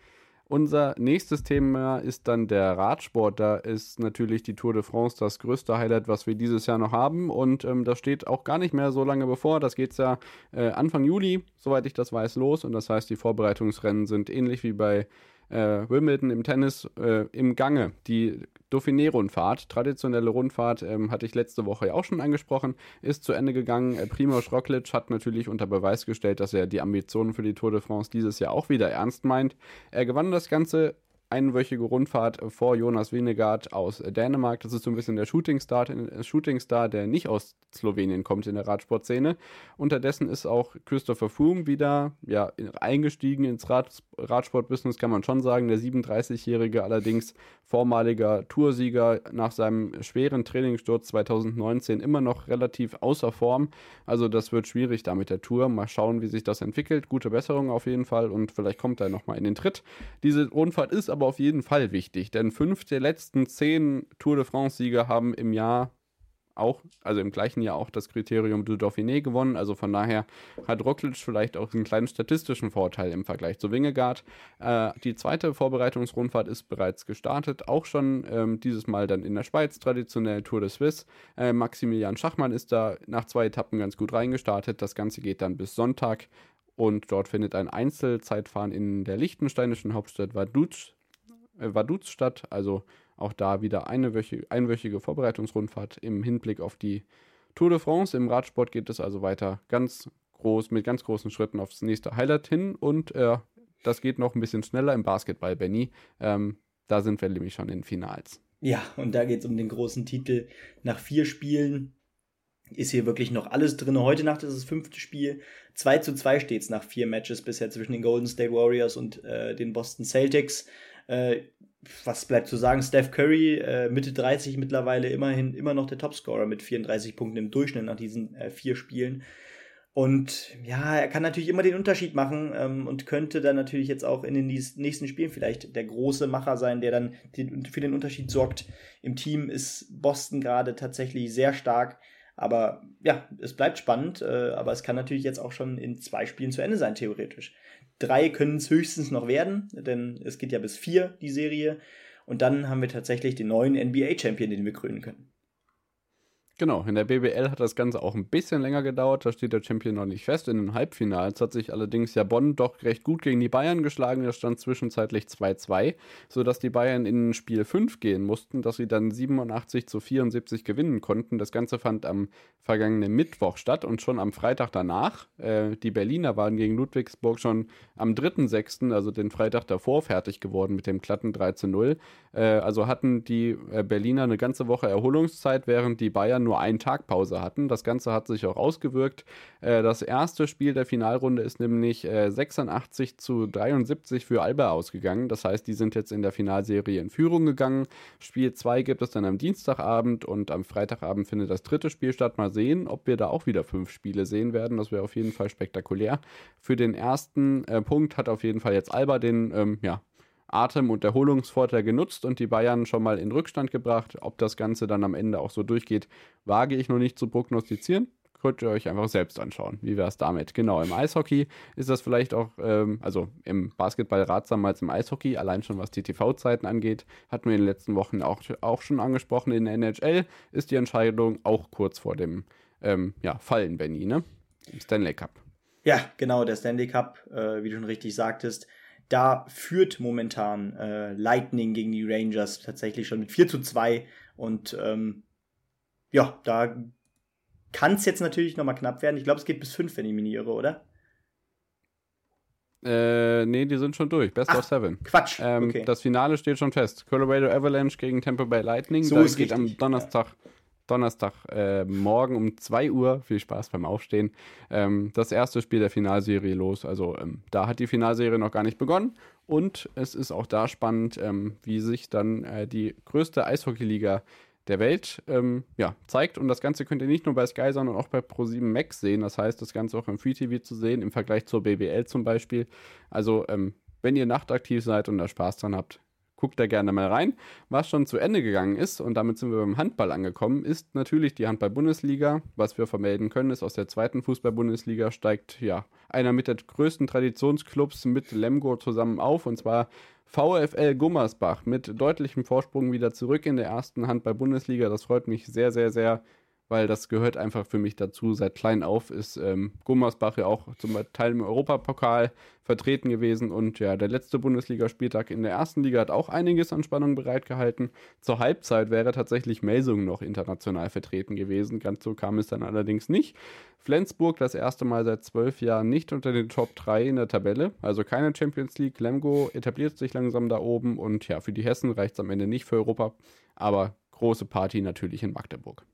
Unser nächstes Thema ist dann der Radsport. Da ist natürlich die Tour de France das größte Highlight, was wir dieses Jahr noch haben. Und ähm, das steht auch gar nicht mehr so lange bevor. Das geht ja äh, Anfang Juli, soweit ich das weiß, los. Und das heißt, die Vorbereitungsrennen sind ähnlich wie bei äh, Wimbledon im Tennis äh, im Gange. Die Dauphiné-Rundfahrt, traditionelle Rundfahrt, ähm, hatte ich letzte Woche ja auch schon angesprochen, ist zu Ende gegangen. Äh, Primoz Roglic hat natürlich unter Beweis gestellt, dass er die Ambitionen für die Tour de France dieses Jahr auch wieder ernst meint. Er gewann das Ganze einwöchige Rundfahrt vor Jonas Winegaard aus Dänemark. Das ist so ein bisschen der Shootingstar, Shootingstar, der nicht aus Slowenien kommt in der Radsportszene. Unterdessen ist auch Christopher Froome wieder ja, eingestiegen ins Rad, Radsportbusiness, kann man schon sagen. Der 37-Jährige allerdings vormaliger Toursieger nach seinem schweren Trainingssturz 2019 immer noch relativ außer Form. Also das wird schwierig da mit der Tour. Mal schauen, wie sich das entwickelt. Gute Besserung auf jeden Fall und vielleicht kommt er nochmal in den Tritt. Diese Rundfahrt ist aber auf jeden Fall wichtig, denn fünf der letzten zehn Tour de France-Sieger haben im Jahr auch, also im gleichen Jahr auch das Kriterium du Dauphiné gewonnen. Also von daher hat Roglic vielleicht auch einen kleinen statistischen Vorteil im Vergleich zu Wingegaard. Äh, die zweite Vorbereitungsrundfahrt ist bereits gestartet, auch schon ähm, dieses Mal dann in der Schweiz, traditionell Tour de Suisse. Äh, Maximilian Schachmann ist da nach zwei Etappen ganz gut reingestartet. Das Ganze geht dann bis Sonntag und dort findet ein Einzelzeitfahren in der liechtensteinischen Hauptstadt Vaduz, äh, Vaduz statt. Also auch da wieder eine wöchige, einwöchige Vorbereitungsrundfahrt im Hinblick auf die Tour de France. Im Radsport geht es also weiter ganz groß, mit ganz großen Schritten aufs nächste Highlight hin und äh, das geht noch ein bisschen schneller im Basketball, Benny. Ähm, Da sind wir nämlich schon in Finals. Ja, und da geht es um den großen Titel. Nach vier Spielen ist hier wirklich noch alles drin. Heute Nacht ist das fünfte Spiel. 2 zu 2 steht es nach vier Matches bisher zwischen den Golden State Warriors und äh, den Boston Celtics. Äh, was bleibt zu sagen? Steph Curry, äh, Mitte 30 mittlerweile immerhin immer noch der Topscorer mit 34 Punkten im Durchschnitt nach diesen äh, vier Spielen. Und ja, er kann natürlich immer den Unterschied machen ähm, und könnte dann natürlich jetzt auch in den nächsten Spielen vielleicht der große Macher sein, der dann den, für den Unterschied sorgt. Im Team ist Boston gerade tatsächlich sehr stark. Aber ja, es bleibt spannend, äh, aber es kann natürlich jetzt auch schon in zwei Spielen zu Ende sein, theoretisch. Drei können es höchstens noch werden, denn es geht ja bis vier, die Serie. Und dann haben wir tatsächlich den neuen NBA-Champion, den wir krönen können. Genau, in der BBL hat das Ganze auch ein bisschen länger gedauert. Da steht der Champion noch nicht fest. In den Halbfinals hat sich allerdings ja Bonn doch recht gut gegen die Bayern geschlagen. Da stand zwischenzeitlich 2-2, sodass die Bayern in Spiel 5 gehen mussten, dass sie dann 87 zu 74 gewinnen konnten. Das Ganze fand am vergangenen Mittwoch statt und schon am Freitag danach. Äh, die Berliner waren gegen Ludwigsburg schon am 3.6., also den Freitag davor, fertig geworden mit dem glatten 3 0. Äh, also hatten die äh, Berliner eine ganze Woche Erholungszeit, während die Bayern nur einen Tag Pause hatten. Das Ganze hat sich auch ausgewirkt. Äh, das erste Spiel der Finalrunde ist nämlich 86 äh, zu 73 für Alba ausgegangen. Das heißt, die sind jetzt in der Finalserie in Führung gegangen. Spiel 2 gibt es dann am Dienstagabend und am Freitagabend findet das dritte Spiel statt. Mal sehen, ob wir da auch wieder fünf Spiele sehen werden. Das wäre auf jeden Fall spektakulär. Für den ersten äh, Punkt hat auf jeden Fall jetzt Alba den ähm, ja, Atem- und Erholungsvorteil genutzt und die Bayern schon mal in Rückstand gebracht. Ob das Ganze dann am Ende auch so durchgeht, wage ich noch nicht zu prognostizieren. Könnt ihr euch einfach selbst anschauen. Wie wäre es damit? Genau, im Eishockey ist das vielleicht auch, ähm, also im Basketball ratsamer als im Eishockey, allein schon was die TV-Zeiten angeht. Hatten wir in den letzten Wochen auch, auch schon angesprochen. In der NHL ist die Entscheidung auch kurz vor dem ähm, ja, Fallen, Benny, ne? Im Stanley Cup. Ja, genau, der Stanley Cup, äh, wie du schon richtig sagtest, da führt momentan äh, Lightning gegen die Rangers tatsächlich schon mit 4 zu 2. Und ähm, ja, da kann es jetzt natürlich nochmal knapp werden. Ich glaube, es geht bis 5, wenn ich mich nicht irre, oder? Äh, nee, die sind schon durch. Best Ach, of Seven. Quatsch. Ähm, okay. Das Finale steht schon fest. Colorado Avalanche gegen Tampa Bay Lightning. So da geht richtig. am Donnerstag ja. Donnerstag äh, um 2 Uhr. Viel Spaß beim Aufstehen. Ähm, das erste Spiel der Finalserie los. Also ähm, da hat die Finalserie noch gar nicht begonnen. Und es ist auch da spannend, ähm, wie sich dann äh, die größte Eishockeyliga der Welt ähm, ja, zeigt. Und das Ganze könnt ihr nicht nur bei Sky, sondern auch bei Pro7 Max sehen. Das heißt, das Ganze auch im Free TV zu sehen, im Vergleich zur BBL zum Beispiel. Also, ähm, wenn ihr nachtaktiv seid und da Spaß dran habt, guckt da gerne mal rein. Was schon zu Ende gegangen ist, und damit sind wir beim Handball angekommen, ist natürlich die Handball-Bundesliga. Was wir vermelden können, ist, aus der zweiten Fußball-Bundesliga steigt ja einer mit der größten Traditionsclubs mit Lemgo zusammen auf, und zwar VfL Gummersbach mit deutlichem Vorsprung wieder zurück in der ersten Handball-Bundesliga. Das freut mich sehr, sehr, sehr weil das gehört einfach für mich dazu. Seit klein auf ist ähm, Gummersbach ja auch zum Teil im Europapokal vertreten gewesen und ja, der letzte Bundesligaspieltag in der ersten Liga hat auch einiges an Spannung bereitgehalten. Zur Halbzeit wäre tatsächlich Melsung noch international vertreten gewesen. Ganz so kam es dann allerdings nicht. Flensburg das erste Mal seit zwölf Jahren nicht unter den Top 3 in der Tabelle, also keine Champions League. Lemgo etabliert sich langsam da oben und ja, für die Hessen reicht es am Ende nicht für Europa, aber große Party natürlich in Magdeburg.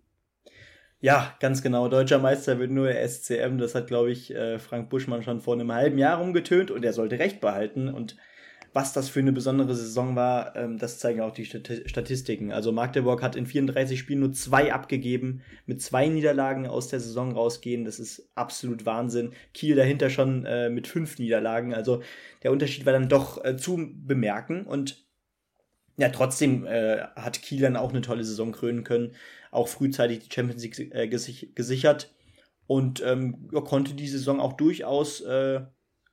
Ja, ganz genau. Deutscher Meister wird nur der SCM. Das hat, glaube ich, äh, Frank Buschmann schon vor einem halben Jahr umgetönt und er sollte recht behalten. Und was das für eine besondere Saison war, ähm, das zeigen auch die Statistiken. Also Magdeburg hat in 34 Spielen nur zwei abgegeben, mit zwei Niederlagen aus der Saison rausgehen. Das ist absolut Wahnsinn. Kiel dahinter schon äh, mit fünf Niederlagen. Also der Unterschied war dann doch äh, zu bemerken. Und ja, trotzdem äh, hat Kiel dann auch eine tolle Saison krönen können auch frühzeitig die Champions League äh, gesich gesichert und ähm, konnte die Saison auch durchaus äh,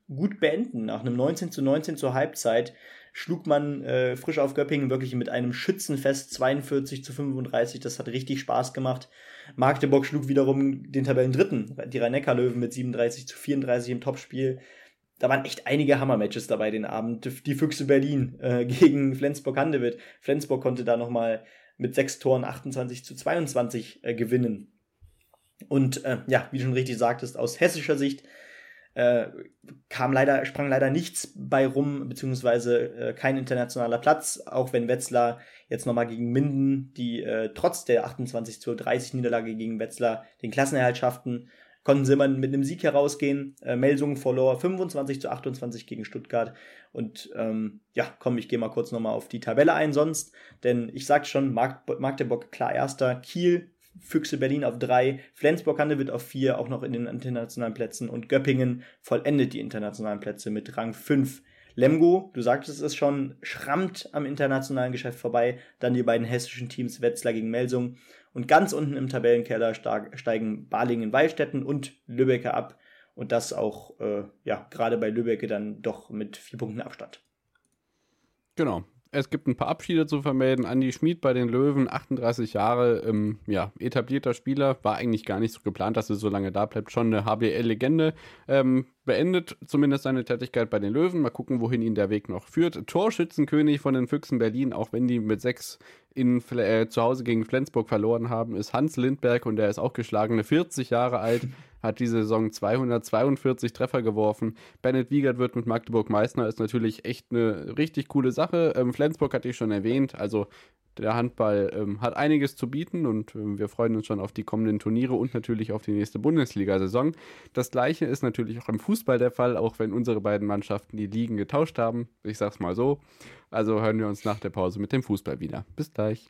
gut beenden. Nach einem 19 zu 19 zur Halbzeit schlug man äh, frisch auf Göppingen wirklich mit einem Schützenfest 42 zu 35. Das hat richtig Spaß gemacht. Magdeburg schlug wiederum den Tabellendritten, die Rhein-Neckar-Löwen mit 37 zu 34 im Topspiel. Da waren echt einige Hammer-Matches dabei den Abend. Die Füchse Berlin äh, gegen Flensburg-Handewitt. Flensburg konnte da nochmal mit sechs Toren 28 zu 22 äh, gewinnen. Und äh, ja, wie du schon richtig sagtest, aus hessischer Sicht Äh, kam leider, sprang leider nichts bei rum, beziehungsweise äh, kein internationaler Platz, auch wenn Wetzlar jetzt nochmal gegen Minden, die äh, trotz der 28 zu 30 Niederlage gegen Wetzlar den Klassenerhalt schafften, konnten sie immer mit einem Sieg herausgehen. Äh, Melsungen verlor 25 zu 28 gegen Stuttgart. Und ähm, ja, komm, ich gehe mal kurz nochmal auf die Tabelle ein sonst. Denn ich sagte schon, Magdeburg klar erster, Kiel, Füchse Berlin auf drei, Flensburg-Handewitt auf vier, auch noch in den internationalen Plätzen und Göppingen vollendet die internationalen Plätze mit Rang 5. Lemgo, du sagtest es schon, schrammt am internationalen Geschäft vorbei. Dann die beiden hessischen Teams Wetzlar gegen Melsung. Und ganz unten im Tabellenkeller steigen Balingen-Wallstätten und Lübbecke ab. Und das auch, äh, ja, gerade bei Lübbecke dann doch mit vier Punkten Abstand. Genau, es gibt ein paar Abschiede zu vermelden. Andi Schmid bei den Löwen, 38 Jahre, ähm, ja, etablierter Spieler. War eigentlich gar nicht so geplant, dass er so lange da bleibt. Schon eine HBL-Legende. Ähm, beendet zumindest seine Tätigkeit bei den Löwen. Mal gucken, wohin ihn der Weg noch führt. Torschützenkönig von den Füchsen Berlin, auch wenn die mit sechs in, äh, zu Hause gegen Flensburg verloren haben, ist Hans Lindberg und der ist auch geschlagene 40 Jahre alt, hat diese Saison 242 Treffer geworfen. Bennett Wiegert wird mit Magdeburg Meißner, ist natürlich echt eine richtig coole Sache. Ähm, Flensburg hatte ich schon erwähnt, also der Handball ähm, hat einiges zu bieten und äh, wir freuen uns schon auf die kommenden Turniere und natürlich auf die nächste Bundesliga-Saison. Das gleiche ist natürlich auch im Fußball der Fall, auch wenn unsere beiden Mannschaften die Ligen getauscht haben. Ich sag's mal so. Also hören wir uns nach der Pause mit dem Fußball wieder. Bis gleich.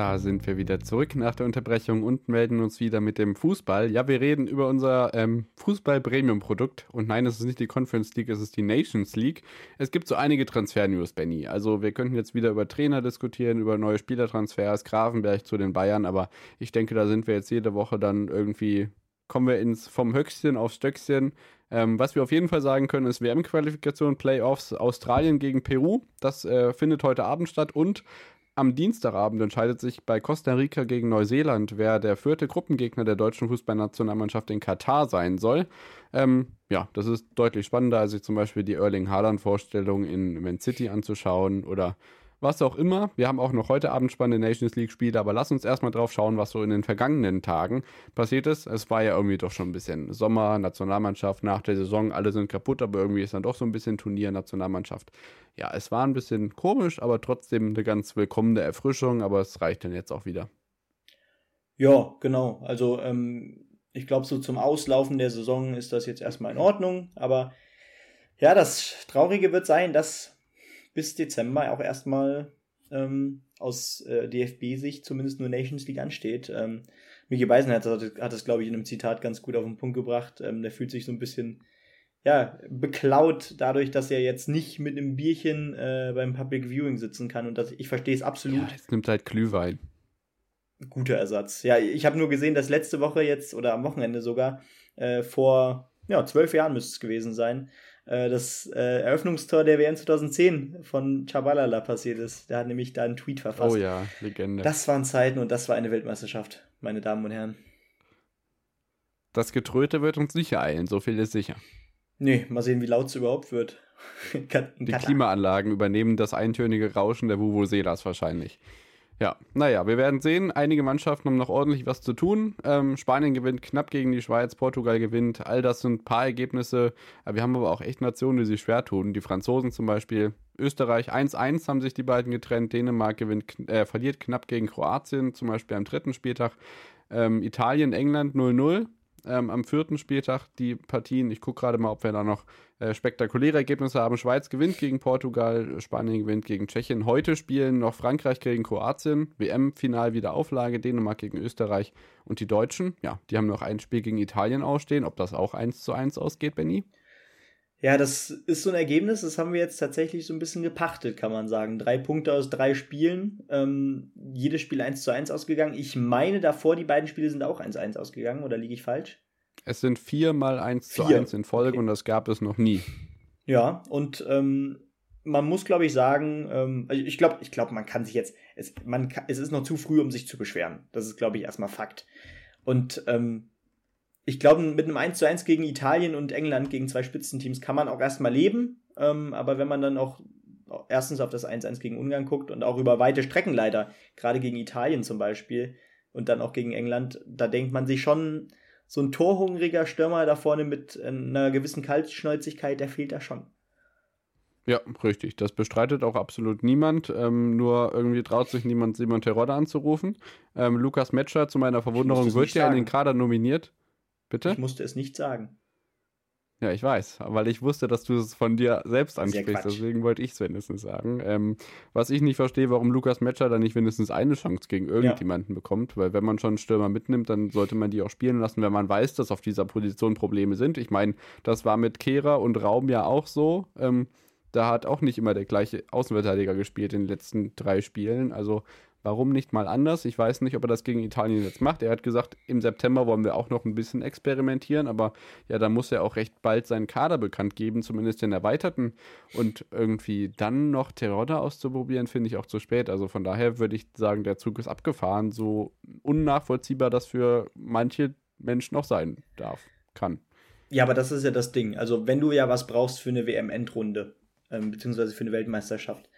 Da sind wir wieder zurück nach der Unterbrechung und melden uns wieder mit dem Fußball. Ja, wir reden über unser ähm, Fußball-Premium-Produkt. Und nein, es ist nicht die Conference League, es ist die Nations League. Es gibt so einige Transfer-News, Benny. Also wir könnten jetzt wieder über Trainer diskutieren, über neue Spielertransfers, Grafenberg zu den Bayern. Aber ich denke, da sind wir jetzt jede Woche dann irgendwie, kommen wir ins vom Höchstchen aufs Stöckchen. Ähm, was wir auf jeden Fall sagen können, ist WM-Qualifikation, Playoffs, Australien gegen Peru. Das äh, findet heute Abend statt und am Dienstagabend entscheidet sich bei Costa Rica gegen Neuseeland, wer der vierte Gruppengegner der deutschen Fußballnationalmannschaft in Katar sein soll. Ähm, ja, das ist deutlich spannender, als sich zum Beispiel die Erling Haaland-Vorstellung in Man City anzuschauen oder was auch immer. Wir haben auch noch heute Abend spannende Nations League-Spiele, aber lass uns erstmal drauf schauen, was so in den vergangenen Tagen passiert ist. Es war ja irgendwie doch schon ein bisschen Sommer, Nationalmannschaft nach der Saison, alle sind kaputt, aber irgendwie ist dann doch so ein bisschen Turnier, Nationalmannschaft. Ja, es war ein bisschen komisch, aber trotzdem eine ganz willkommene Erfrischung, aber es reicht dann jetzt auch wieder. Ja, genau. Also, ähm, ich glaube, so zum Auslaufen der Saison ist das jetzt erstmal in Ordnung, aber ja, das Traurige wird sein, dass bis Dezember auch erstmal ähm, aus äh, DFB-Sicht zumindest nur Nations League ansteht. Ähm, Miki Beisenherz hat, hat das, glaube ich, in einem Zitat ganz gut auf den Punkt gebracht. Ähm, der fühlt sich so ein bisschen ja, beklaut dadurch, dass er jetzt nicht mit einem Bierchen äh, beim Public Viewing sitzen kann. Und das, ich verstehe es absolut. Ja, jetzt nimmt halt Glühwein. Guter Ersatz. Ja, ich habe nur gesehen, dass letzte Woche jetzt oder am Wochenende sogar äh, vor ja, zwölf Jahren müsste es gewesen sein, das äh, Eröffnungstor der WM 2010 von Chabalala passiert ist. Der hat nämlich da einen Tweet verfasst. Oh ja, Legende. Das waren Zeiten und das war eine Weltmeisterschaft, meine Damen und Herren. Das Getröte wird uns nicht ereilen, so viel ist sicher. Nee, mal sehen, wie laut es überhaupt wird. Die Klimaanlagen übernehmen das eintönige Rauschen der Vuvuzelas wahrscheinlich. Ja, naja, wir werden sehen. Einige Mannschaften haben noch ordentlich was zu tun. Ähm, Spanien gewinnt knapp gegen die Schweiz, Portugal gewinnt. All das sind ein paar Ergebnisse. Wir haben aber auch echt Nationen, die sich schwer tun. Die Franzosen zum Beispiel. Österreich 1-1 haben sich die beiden getrennt. Dänemark gewinnt, äh, verliert knapp gegen Kroatien, zum Beispiel am dritten Spieltag. Ähm, Italien, England 0-0 ähm, am vierten Spieltag die Partien. Ich gucke gerade mal, ob wir da noch äh, spektakuläre Ergebnisse haben. Schweiz gewinnt gegen Portugal, Spanien gewinnt gegen Tschechien. Heute spielen noch Frankreich gegen Kroatien, WM-Final wieder Auflage, Dänemark gegen Österreich und die Deutschen. Ja, die haben noch ein Spiel gegen Italien ausstehen. Ob das auch 1 zu 1 ausgeht, Benny? Ja, das ist so ein Ergebnis, das haben wir jetzt tatsächlich so ein bisschen gepachtet, kann man sagen. Drei Punkte aus drei Spielen, ähm, jedes Spiel 1 zu 1 ausgegangen. Ich meine davor, die beiden Spiele sind auch 1-1 ausgegangen, oder liege ich falsch? Es sind vier mal 1 zu 1 in Folge okay. und das gab es noch nie. Ja, und ähm, man muss, glaube ich, sagen, ähm, also ich glaube, ich glaube, man kann sich jetzt, es, man es ist noch zu früh, um sich zu beschweren. Das ist, glaube ich, erstmal Fakt. Und ähm, ich glaube, mit einem 1 zu 1 gegen Italien und England, gegen zwei Spitzenteams, kann man auch erstmal leben. Ähm, aber wenn man dann auch erstens auf das 1-1 gegen Ungarn guckt und auch über weite Strecken leider, gerade gegen Italien zum Beispiel und dann auch gegen England, da denkt man sich schon, so ein torhungriger Stürmer da vorne mit einer gewissen Kaltschnäuzigkeit, der fehlt da schon. Ja, richtig. Das bestreitet auch absolut niemand. Ähm, nur irgendwie traut sich niemand, Simon Terodde anzurufen. Ähm, Lukas Metscher, zu meiner Verwunderung, wird ja in den Kader nominiert. Bitte? Ich musste es nicht sagen. Ja, ich weiß, weil ich wusste, dass du es von dir selbst ansprichst. Deswegen wollte ich es wenigstens sagen. Ähm, was ich nicht verstehe, warum Lukas Metscher dann nicht wenigstens eine Chance gegen irgendjemanden ja. bekommt, weil wenn man schon einen Stürmer mitnimmt, dann sollte man die auch spielen lassen, wenn man weiß, dass auf dieser Position Probleme sind. Ich meine, das war mit Kehrer und Raum ja auch so. Ähm, da hat auch nicht immer der gleiche Außenverteidiger gespielt in den letzten drei Spielen. Also Warum nicht mal anders? Ich weiß nicht, ob er das gegen Italien jetzt macht. Er hat gesagt, im September wollen wir auch noch ein bisschen experimentieren, aber ja, da muss er auch recht bald seinen Kader bekannt geben, zumindest den erweiterten. Und irgendwie dann noch Terodda auszuprobieren, finde ich auch zu spät. Also von daher würde ich sagen, der Zug ist abgefahren. So unnachvollziehbar das für manche Menschen auch sein darf, kann. Ja, aber das ist ja das Ding. Also, wenn du ja was brauchst für eine WM-Endrunde, ähm, beziehungsweise für eine Weltmeisterschaft,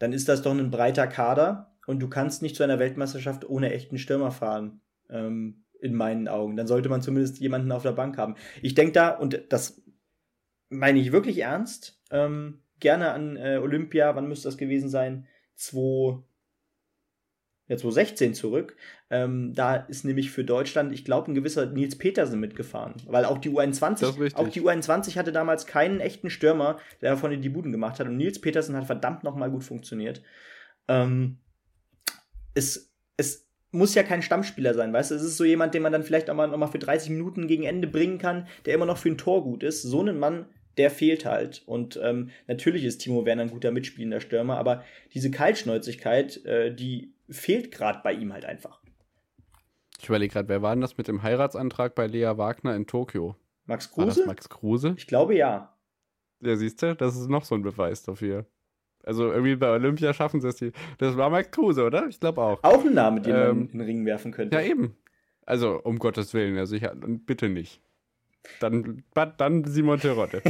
dann ist das doch ein breiter Kader und du kannst nicht zu einer Weltmeisterschaft ohne echten Stürmer fahren. Ähm, in meinen Augen. Dann sollte man zumindest jemanden auf der Bank haben. Ich denke da, und das meine ich wirklich ernst, ähm, gerne an äh, Olympia, wann müsste das gewesen sein? 2, ja, 2016 zurück. Ähm, da ist nämlich für Deutschland, ich glaube, ein gewisser Nils Petersen mitgefahren. Weil auch die U21, auch die U21 hatte damals keinen echten Stürmer, der davon die Buden gemacht hat. Und Nils Petersen hat verdammt nochmal gut funktioniert. Ähm, es, es muss ja kein Stammspieler sein, weißt du? Es ist so jemand, den man dann vielleicht auch mal, noch mal für 30 Minuten gegen Ende bringen kann, der immer noch für ein Tor gut ist. So einen Mann, der fehlt halt. Und ähm, natürlich ist Timo Werner ein guter mitspielender Stürmer, aber diese Kaltschnäuzigkeit, äh, die fehlt gerade bei ihm halt einfach. Ich überlege gerade, wer war denn das mit dem Heiratsantrag bei Lea Wagner in Tokio? Max Kruse? War das Max Kruse? Ich glaube ja. Ja, siehst du, das ist noch so ein Beweis dafür. Also irgendwie bei Olympia schaffen sie es. Die, das war Max Kruse, oder? Ich glaube auch. Auch ein Name, den ähm, man in den Ring werfen könnte. Ja, eben. Also, um Gottes Willen, ja sicher. bitte nicht. Dann, dann Simon Terodde.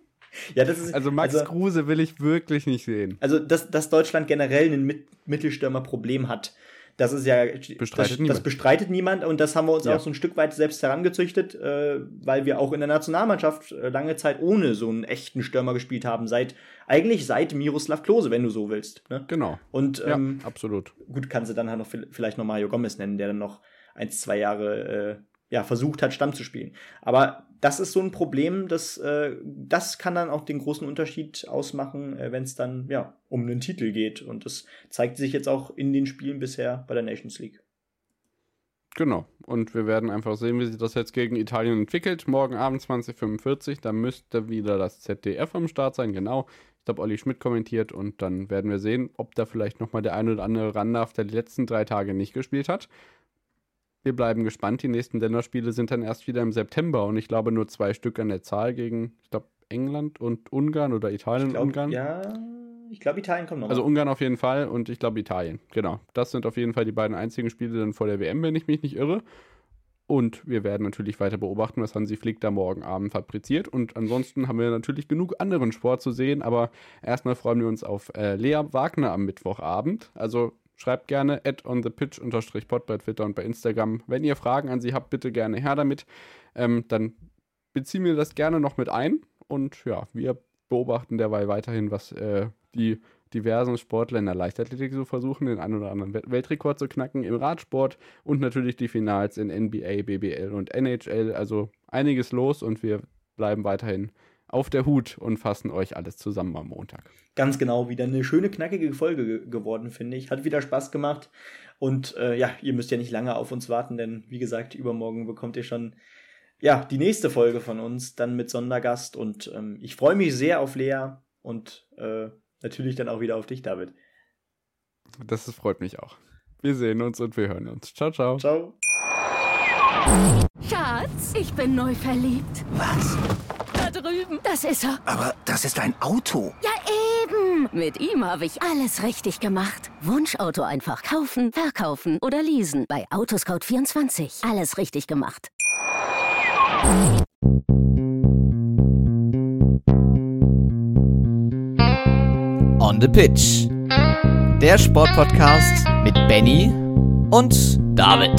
ja, das ist, also Max also, Kruse will ich wirklich nicht sehen. Also, dass, dass Deutschland generell ein Mittelstürmerproblem hat, das ist ja bestreitet das, das, bestreitet niemand und das haben wir uns ja. auch so ein Stück weit selbst herangezüchtet, äh, weil wir auch in der Nationalmannschaft äh, lange Zeit ohne so einen echten Stürmer gespielt haben, seit eigentlich seit Miroslav Klose, wenn du so willst. Ne? Genau. Und ähm, ja, absolut. Gut, kannst du dann halt noch vielleicht noch Mario Gomez nennen, der dann noch ein, zwei Jahre äh, ja, versucht hat, Stamm zu spielen. Aber das ist so ein Problem, das, äh, das kann dann auch den großen Unterschied ausmachen, äh, wenn es dann ja um einen Titel geht. Und das zeigt sich jetzt auch in den Spielen bisher bei der Nations League. Genau. Und wir werden einfach sehen, wie sich das jetzt gegen Italien entwickelt. Morgen Abend 2045, da müsste wieder das ZDF am Start sein, genau. Ich glaube, Olli Schmidt kommentiert und dann werden wir sehen, ob da vielleicht nochmal der eine oder andere ran darf, der die letzten drei Tage nicht gespielt hat. Wir bleiben gespannt. Die nächsten Länderspiele sind dann erst wieder im September und ich glaube nur zwei Stück an der Zahl gegen, ich glaube, England und Ungarn oder Italien glaub, und Ungarn. Ja, ich glaube, Italien kommt noch. Also Ungarn auf jeden Fall und ich glaube Italien. Genau. Das sind auf jeden Fall die beiden einzigen Spiele dann vor der WM, wenn ich mich nicht irre. Und wir werden natürlich weiter beobachten, was Hansi Flick da morgen Abend fabriziert. Und ansonsten haben wir natürlich genug anderen Sport zu sehen. Aber erstmal freuen wir uns auf äh, Lea Wagner am Mittwochabend. Also Schreibt gerne at on the pitch pod bei Twitter und bei Instagram. Wenn ihr Fragen an sie habt, bitte gerne her damit. Ähm, dann beziehen wir das gerne noch mit ein. Und ja, wir beobachten derweil weiterhin, was äh, die diversen Sportler in der Leichtathletik so versuchen, den einen oder anderen Weltrekord zu knacken im Radsport und natürlich die Finals in NBA, BBL und NHL. Also einiges los und wir bleiben weiterhin auf der Hut und fassen euch alles zusammen am Montag. Ganz genau, wieder eine schöne, knackige Folge ge geworden, finde ich. Hat wieder Spaß gemacht. Und äh, ja, ihr müsst ja nicht lange auf uns warten, denn wie gesagt, übermorgen bekommt ihr schon ja, die nächste Folge von uns, dann mit Sondergast. Und ähm, ich freue mich sehr auf Lea und äh, natürlich dann auch wieder auf dich, David. Das freut mich auch. Wir sehen uns und wir hören uns. Ciao, ciao. Ciao. Schatz, ich bin neu verliebt. Was? Das ist er. Aber das ist ein Auto. Ja, eben. Mit ihm habe ich alles richtig gemacht. Wunschauto einfach kaufen, verkaufen oder leasen. Bei Autoscout24. Alles richtig gemacht. On the Pitch. Der Sportpodcast mit Benny und David.